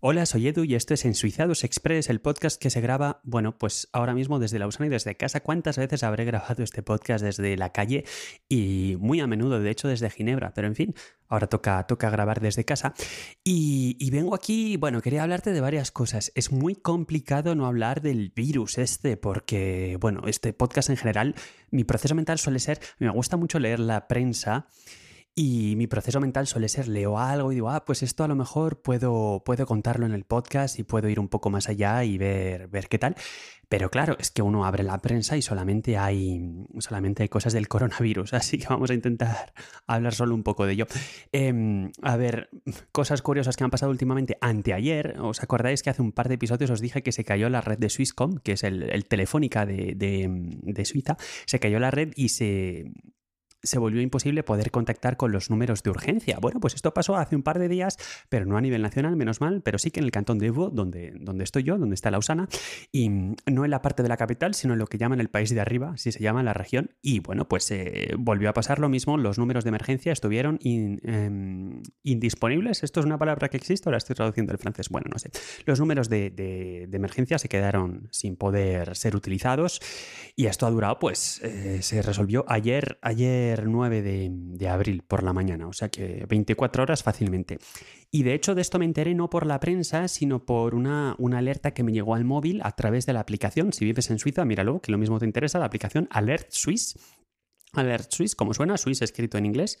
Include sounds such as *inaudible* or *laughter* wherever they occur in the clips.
Hola, soy Edu y esto es En Suizados Express, el podcast que se graba, bueno, pues ahora mismo desde Lausana y desde casa. ¿Cuántas veces habré grabado este podcast desde la calle? Y muy a menudo, de hecho, desde Ginebra, pero en fin, ahora toca, toca grabar desde casa. Y, y vengo aquí, bueno, quería hablarte de varias cosas. Es muy complicado no hablar del virus este, porque, bueno, este podcast en general, mi proceso mental suele ser, me gusta mucho leer la prensa. Y mi proceso mental suele ser, leo algo y digo, ah, pues esto a lo mejor puedo, puedo contarlo en el podcast y puedo ir un poco más allá y ver, ver qué tal. Pero claro, es que uno abre la prensa y solamente hay, solamente hay cosas del coronavirus, *laughs* así que vamos a intentar hablar solo un poco de ello. Em, a ver, cosas curiosas que han pasado últimamente. Anteayer, ¿os acordáis que hace un par de episodios os dije que se cayó la red de Swisscom, que es el, telefónica de, de Suiza? Se cayó la red y se, se volvió imposible poder contactar con los números de urgencia. Bueno, pues esto pasó hace un par de días, pero no a nivel nacional, menos mal, pero sí que en el cantón de Evo, donde, donde estoy yo, donde está Lausana, y no en la parte de la capital, sino en lo que llaman el país de arriba, si se llama la región. Y bueno, pues eh, volvió a pasar lo mismo, los números de emergencia estuvieron em, indisponibles. ¿Esto es una palabra que existe la estoy traduciendo del francés? Bueno, no sé. Los números de, emergencia se quedaron sin poder ser utilizados y esto ha durado, pues eh, se resolvió ayer, ayer 9 de, abril por la mañana, o sea que 24 horas fácilmente. Y de hecho de esto me enteré no por la prensa, sino por una, una alerta que me llegó al móvil a través de la aplicación. Si vives en Suiza, míralo, que lo mismo te interesa, la aplicación Alert Swiss. Alert Swiss, como suena, Swiss escrito en inglés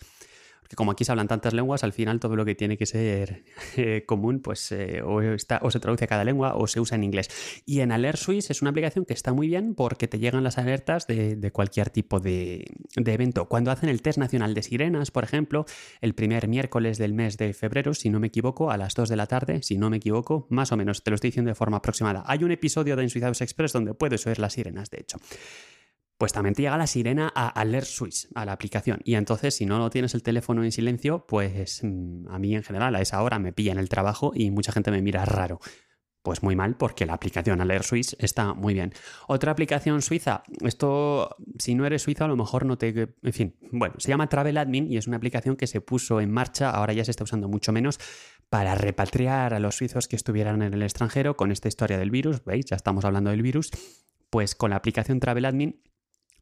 que como aquí se hablan tantas lenguas, al final todo lo que tiene que ser *laughs* eh, común, pues eh, o, está, o se traduce a cada lengua o se usa en inglés. Y en Alert Suisse es una aplicación que está muy bien porque te llegan las alertas de, cualquier tipo de, de, evento. Cuando hacen el test nacional de sirenas, por ejemplo, el primer miércoles del mes de febrero, si no me equivoco, a las 2 de la tarde, si no me equivoco, más o menos, te lo estoy diciendo de forma aproximada. Hay un episodio de Ensuizados Express donde puedes oír las sirenas, de hecho pues también te llega la sirena a Alert Swiss, a la aplicación. Y entonces, si no lo tienes el teléfono en silencio, pues mm, a mí en general a esa hora me pilla en el trabajo y mucha gente me mira raro. Pues muy mal, porque la aplicación Alert Swiss está muy bien. Otra aplicación suiza, esto, si no eres suizo, a lo mejor no te. En fin, bueno, se llama Travel Admin y es una aplicación que se puso en marcha, ahora ya se está usando mucho menos, para repatriar a los suizos que estuvieran en el extranjero con esta historia del virus. ¿Veis? Ya estamos hablando del virus. Pues con la aplicación Travel Admin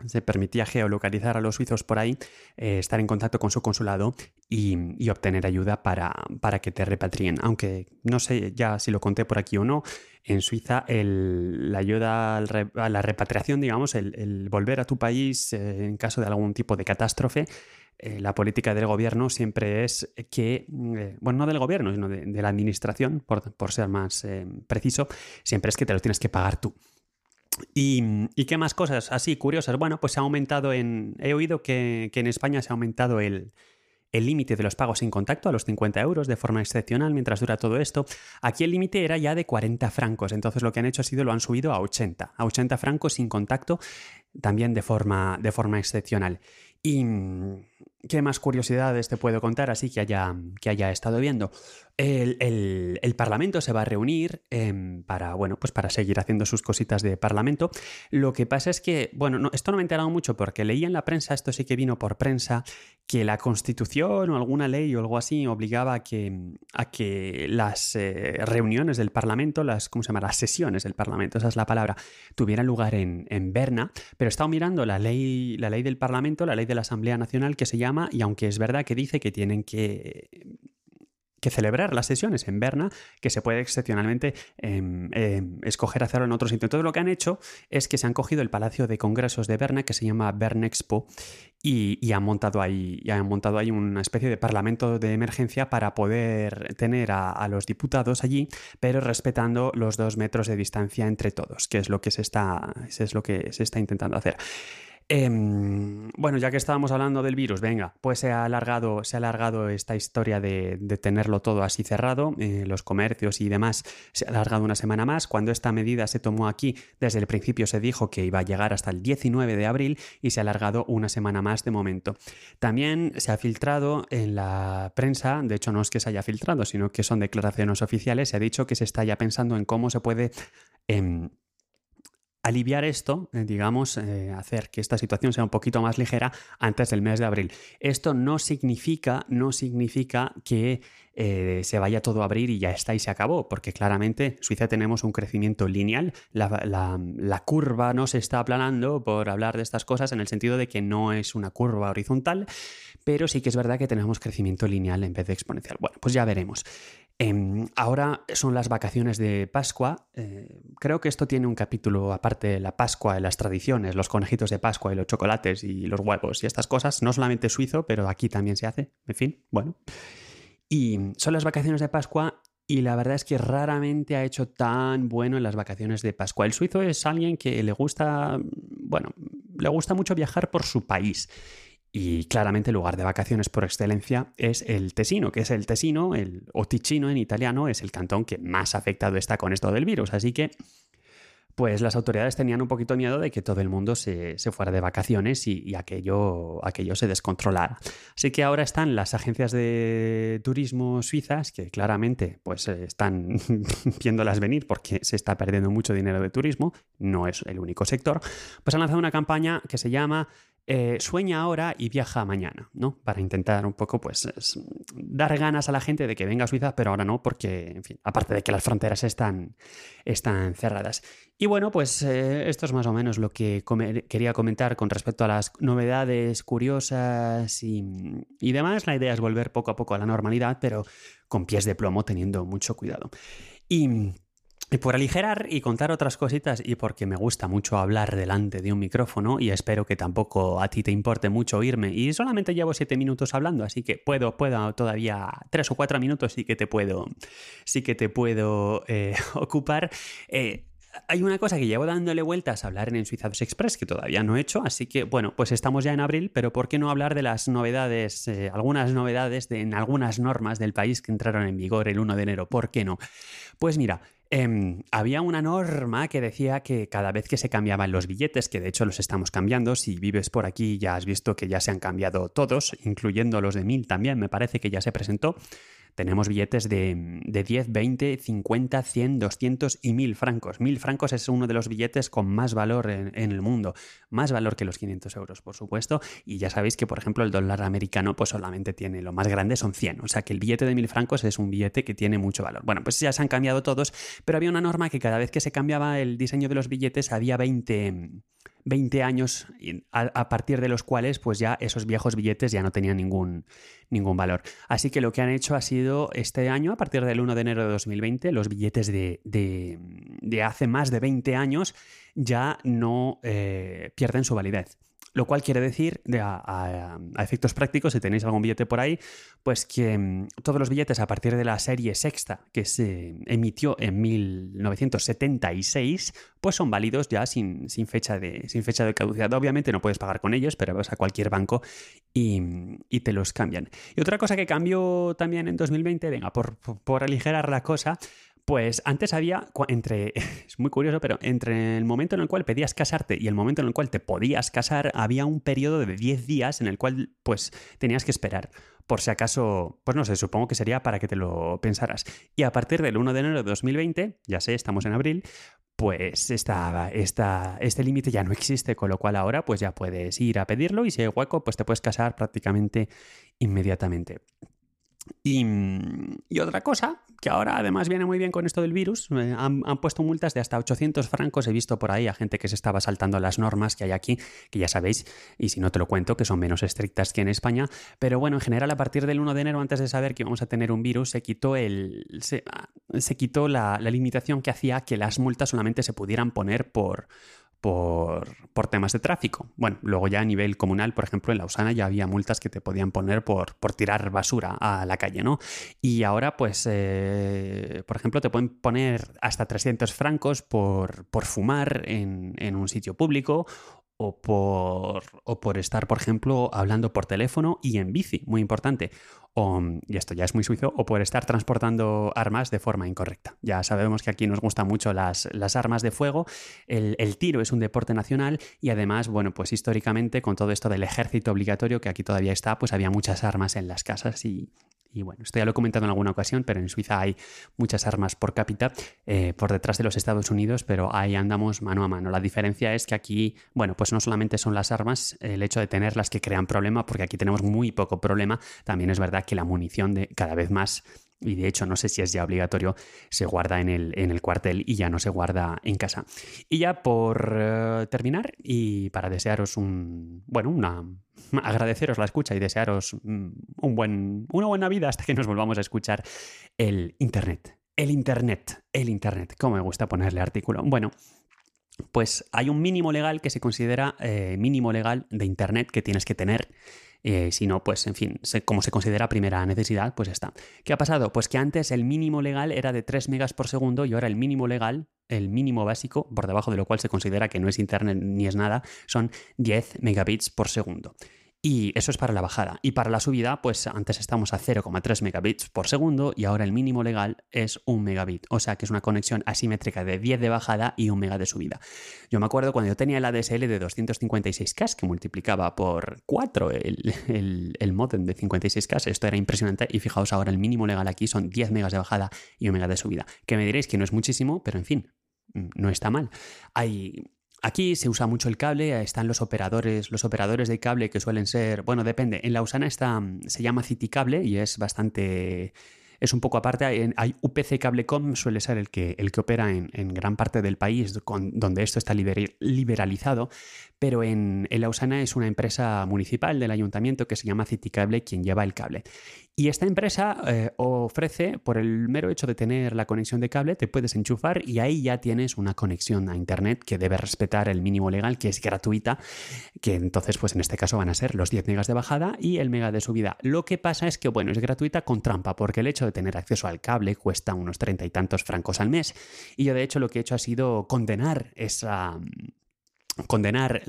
se permitía geolocalizar a los suizos por ahí, eh, estar en contacto con su consulado y, obtener ayuda para, para, que te repatrien. Aunque no sé ya si lo conté por aquí o no, en Suiza la ayuda a la repatriación, digamos, el, volver a tu país eh, en caso de algún tipo de catástrofe, eh, la política del gobierno siempre es que, bueno, no del gobierno, sino de, la administración, por, por ser más preciso, siempre es que te lo tienes que pagar tú. ¿Y, qué más cosas así curiosas? Bueno, pues se ha aumentado en... He oído que, en España se ha aumentado el, límite de los pagos sin contacto a los 50 euros de forma excepcional mientras dura todo esto. Aquí el límite era ya de 40 francos, entonces lo que han hecho ha sido lo han subido a 80, a 80 francos sin contacto también de forma, de forma excepcional. Y ¿Qué más curiosidades te puedo contar así que haya, que haya estado viendo? El, Parlamento se va a reunir em, para, bueno, pues para seguir haciendo sus cositas de Parlamento. Lo que pasa es que, bueno, no, esto no me he enterado mucho porque leí en la prensa, esto sí que vino por prensa, que la Constitución o alguna ley o algo así obligaba a que, a que las eh, reuniones del Parlamento, las, ¿cómo se llama? Las sesiones del Parlamento, esa es la palabra, tuvieran lugar en, en Berna. Pero he estado mirando la ley, la ley del Parlamento, la ley de la Asamblea Nacional que se llama y aunque es verdad que dice que tienen que, que celebrar las sesiones en Berna, que se puede excepcionalmente em, em, escoger hacerlo en otros sitios. Entonces lo que han hecho es que se han cogido el Palacio de Congresos de Berna, que se llama Bernexpo, y, han, montado ahí, han montado ahí una especie de parlamento de emergencia para poder tener a, los diputados allí, pero respetando los dos metros de distancia entre todos, que es lo que se está, es lo que se está intentando hacer. Em, bueno, ya que estábamos hablando del virus, venga, pues se ha alargado, se ha alargado esta historia de, tenerlo todo así cerrado, eh, los comercios y demás, se ha alargado una semana más. Cuando esta medida se tomó aquí, desde el principio se dijo que iba a llegar hasta el 19 de abril y se ha alargado una semana más de momento. También se ha filtrado en la prensa, de hecho no es que se haya filtrado, sino que son declaraciones oficiales, se ha dicho que se está ya pensando en cómo se puede... Em, aliviar esto, eh, digamos, eh, hacer que esta situación sea un poquito más ligera antes del mes de abril. Esto no significa, no significa que eh, se vaya todo a abrir y ya está y se acabó, porque claramente en Suiza tenemos un crecimiento lineal, la, curva no se está aplanando por hablar de estas cosas en el sentido de que no es una curva horizontal, pero sí que es verdad que tenemos crecimiento lineal en vez de exponencial. Bueno, pues ya veremos. Em, ahora son las vacaciones de Pascua. Eh, creo que esto tiene un capítulo aparte de la Pascua, de las tradiciones, los conejitos de Pascua y los chocolates y los huevos y estas cosas. No solamente suizo, pero aquí también se hace. En fin, bueno. Y son las vacaciones de Pascua y la verdad es que raramente ha hecho tan bueno en las vacaciones de Pascua. El suizo es alguien que le gusta, bueno, le gusta mucho viajar por su país. Y claramente el lugar de vacaciones por excelencia es el Tesino, que es el Tesino, el, o Ticino en italiano, es el cantón que más afectado está con esto del virus. Así que, pues las autoridades tenían un poquito miedo de que todo el mundo se, fuera de vacaciones y, aquello, aquello se descontrolara. Así que ahora están las agencias de turismo suizas, que claramente pues están *laughs* viéndolas venir porque se está perdiendo mucho dinero de turismo, no es el único sector, pues han lanzado una campaña que se llama eh, sueña ahora y viaja mañana, ¿no? Para intentar un poco, pues, dar ganas a la gente de que venga a Suiza, pero ahora no, porque, en fin, aparte de que las fronteras están, están cerradas. Y bueno, pues eh, esto es más o menos lo que quería comentar con respecto a las novedades curiosas y, y demás. La idea es volver poco a poco a la normalidad, pero con pies de plomo, teniendo mucho cuidado. Y y por aligerar y contar otras cositas y porque me gusta mucho hablar delante de un micrófono y espero que tampoco a ti te importe mucho oírme y solamente llevo siete minutos hablando, así que puedo, puedo todavía tres o cuatro minutos sí que te puedo, sí que te puedo eh, *laughs* ocupar. Eh, hay una cosa que llevo dándole vueltas a hablar en Suizados Express que todavía no he hecho, así que bueno, pues estamos ya en abril, pero ¿por qué no hablar de las novedades, eh, algunas novedades de, en algunas normas del país que entraron en vigor el 1 de enero? ¿Por qué no? Pues mira, Em, había una norma que decía que cada vez que se cambiaban los billetes, que de hecho los estamos cambiando, si vives por aquí ya has visto que ya se han cambiado todos, incluyendo los de mil también, me parece que ya se presentó, tenemos billetes de, 10, 20, 50, 100, 200 y 1000 francos. 1000 francos es uno de los billetes con más valor en, el mundo. Más valor que los 500 euros, por supuesto. Y ya sabéis que, por ejemplo, el dólar americano pues solamente tiene, lo más grande son 100. O sea que el billete de 1000 francos es un billete que tiene mucho valor. Bueno, pues ya se han cambiado todos, pero había una norma que cada vez que se cambiaba el diseño de los billetes había 20 20 años a, partir de los cuales pues ya esos viejos billetes ya no tenían ningún, ningún valor. Así que lo que han hecho ha sido este año, a partir del 1 de enero de 2020, los billetes de, de, hace más de 20 años ya no eh, pierden su validez. Lo cual quiere decir, a, efectos prácticos, si tenéis algún billete por ahí, pues que mm, todos los billetes a partir de la serie sexta que se emitió en 1976, pues son válidos ya sin, fecha, de, sin fecha de caducidad. Obviamente no puedes pagar con ellos, pero vas a cualquier banco y, te los cambian. Y otra cosa que cambió también en 2020, venga, por, por aligerar la cosa, pues antes había, entre, *laughs* es muy curioso, pero entre el momento en el cual pedías casarte y el momento en el cual te podías casar, había un periodo de 10 días en el cual pues tenías que esperar. Por si acaso, pues no sé, supongo que sería para que te lo pensaras. Y a partir del 1 de enero de 2020, ya sé, estamos en abril, pues esta, esta, este límite ya no existe, con lo cual ahora pues ya puedes ir a pedirlo y si hay hueco, pues te puedes casar prácticamente inmediatamente. Y, otra cosa, que ahora además viene muy bien con esto del virus, eh, han, puesto multas de hasta 800 francos. He visto por ahí a gente que se estaba saltando las normas que hay aquí, que ya sabéis, y si no te lo cuento, que son menos estrictas que en España. Pero bueno, en general, a partir del 1 de enero, antes de saber que íbamos a tener un virus, se quitó, el, se, quitó la limitación que hacía que las multas solamente se pudieran poner por por, temas de tráfico. Bueno, luego ya a nivel comunal, por ejemplo, en Lausana ya había multas que te podían poner por, por tirar basura a la calle, ¿no? Y ahora, pues, eh, por ejemplo, te pueden poner hasta 300 francos por, por fumar en, en un sitio público o por, o por estar, por ejemplo, hablando por teléfono y en bici, muy importante. O, y esto ya es muy suizo, o por estar transportando armas de forma incorrecta. Ya sabemos que aquí nos gustan mucho las, las armas de fuego, el, el, tiro es un deporte nacional y además, bueno, pues históricamente con todo esto del ejército obligatorio que aquí todavía está, pues había muchas armas en las casas y, Y bueno, esto ya lo he comentado en alguna ocasión, pero en Suiza hay muchas armas por cápita eh, por detrás de los Estados Unidos, pero ahí andamos mano a mano. La diferencia es que aquí, bueno, pues no solamente son las armas, el hecho de tenerlas que crean problema, porque aquí tenemos muy poco problema, también es verdad que la munición de cada vez más y de hecho no sé si es ya obligatorio, se guarda en el, en el cuartel y ya no se guarda en casa. Y ya por eh, terminar y para desearos un, bueno, una, *laughs* agradeceros la escucha y desearos mm, un buen, una buena vida hasta que nos volvamos a escuchar el Internet. El Internet, el Internet, ¿cómo me gusta ponerle artículo? Bueno, pues hay un mínimo legal que se considera eh, mínimo legal de Internet que tienes que tener eh, si no, pues en fin, como se considera primera necesidad, pues está. ¿Qué ha pasado? Pues que antes el mínimo legal era de 3 megas por segundo y ahora el mínimo legal, el mínimo básico, por debajo de lo cual se considera que no es internet ni es nada, son 10 megabits por segundo. Y eso es para la bajada. Y para la subida, pues antes estamos a 0,3 megabits por segundo y ahora el mínimo legal es 1 megabit. O sea que es una conexión asimétrica de 10 de bajada y 1 mega de subida. Yo me acuerdo cuando yo tenía el ADSL de 256K, que multiplicaba por 4 el, el, modem de 56K, esto era impresionante. Y fijaos ahora, el mínimo legal aquí son 10 megas de bajada y 1 mega de subida. Que me diréis que no es muchísimo, pero en fin, no está mal. Hay Aquí se usa mucho el cable, están los operadores, los operadores de cable que suelen ser, bueno, depende. En Lausana está, se llama City y es bastante es un poco aparte. Hay, UPC Cablecom, suele ser el que, el que opera en, gran parte del país donde esto está liberalizado, pero en, en Lausana es una empresa municipal del ayuntamiento que se llama Citicable quien lleva el cable. Y esta empresa eh, ofrece, por el mero hecho de tener la conexión de cable, te puedes enchufar y ahí ya tienes una conexión a Internet que debe respetar el mínimo legal, que es gratuita, que entonces, pues en este caso van a ser los 10 megas de bajada y el mega de subida. Lo que pasa es que, bueno, es gratuita con trampa, porque el hecho de tener acceso al cable cuesta unos treinta y tantos francos al mes. Y yo, de hecho, lo que he hecho ha sido condenar esa condenar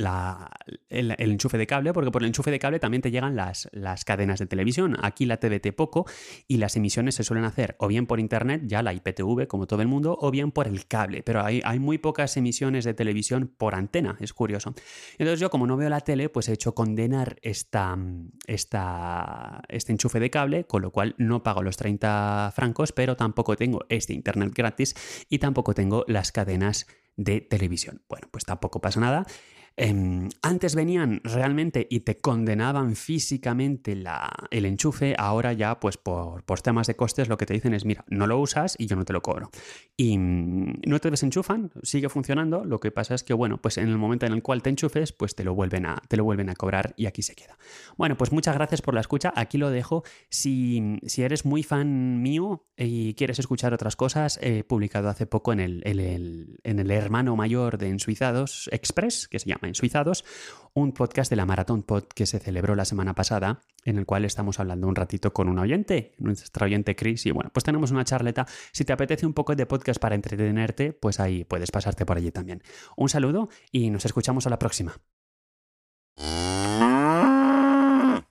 el, enchufe de cable, porque por el enchufe de cable también te llegan las, las, cadenas de televisión. Aquí la TVT poco y las emisiones se suelen hacer o bien por internet, ya la IPTV como todo el mundo, o bien por el cable. Pero hay, hay muy pocas emisiones de televisión por antena, es curioso. Entonces yo como no veo la tele, pues he hecho condenar esta, esta, este enchufe de cable, con lo cual no pago los 30 francos, pero tampoco tengo este internet gratis y tampoco tengo las cadenas de televisión. Bueno, pues tampoco pasa nada. Em, antes venían realmente y te condenaban físicamente la, el enchufe, ahora ya pues por, por, temas de costes lo que te dicen es, mira, no lo usas y yo no te lo cobro. Y mm, no te desenchufan, sigue funcionando, lo que pasa es que bueno, pues en el momento en el cual te enchufes, pues te lo vuelven a, te lo vuelven a cobrar y aquí se queda. Bueno, pues muchas gracias por la escucha, aquí lo dejo. Si, si eres muy fan mío y quieres escuchar otras cosas, he publicado hace poco en el, en el, en el hermano mayor de Ensuizados Express, que se llama en Suizados, un podcast de la Maratón Pod que se celebró la semana pasada, en el cual estamos hablando un ratito con un oyente, nuestra oyente Chris, y bueno, pues tenemos una charleta. Si te apetece un poco de podcast para entretenerte, pues ahí puedes pasarte por allí también. Un saludo y nos escuchamos a la próxima.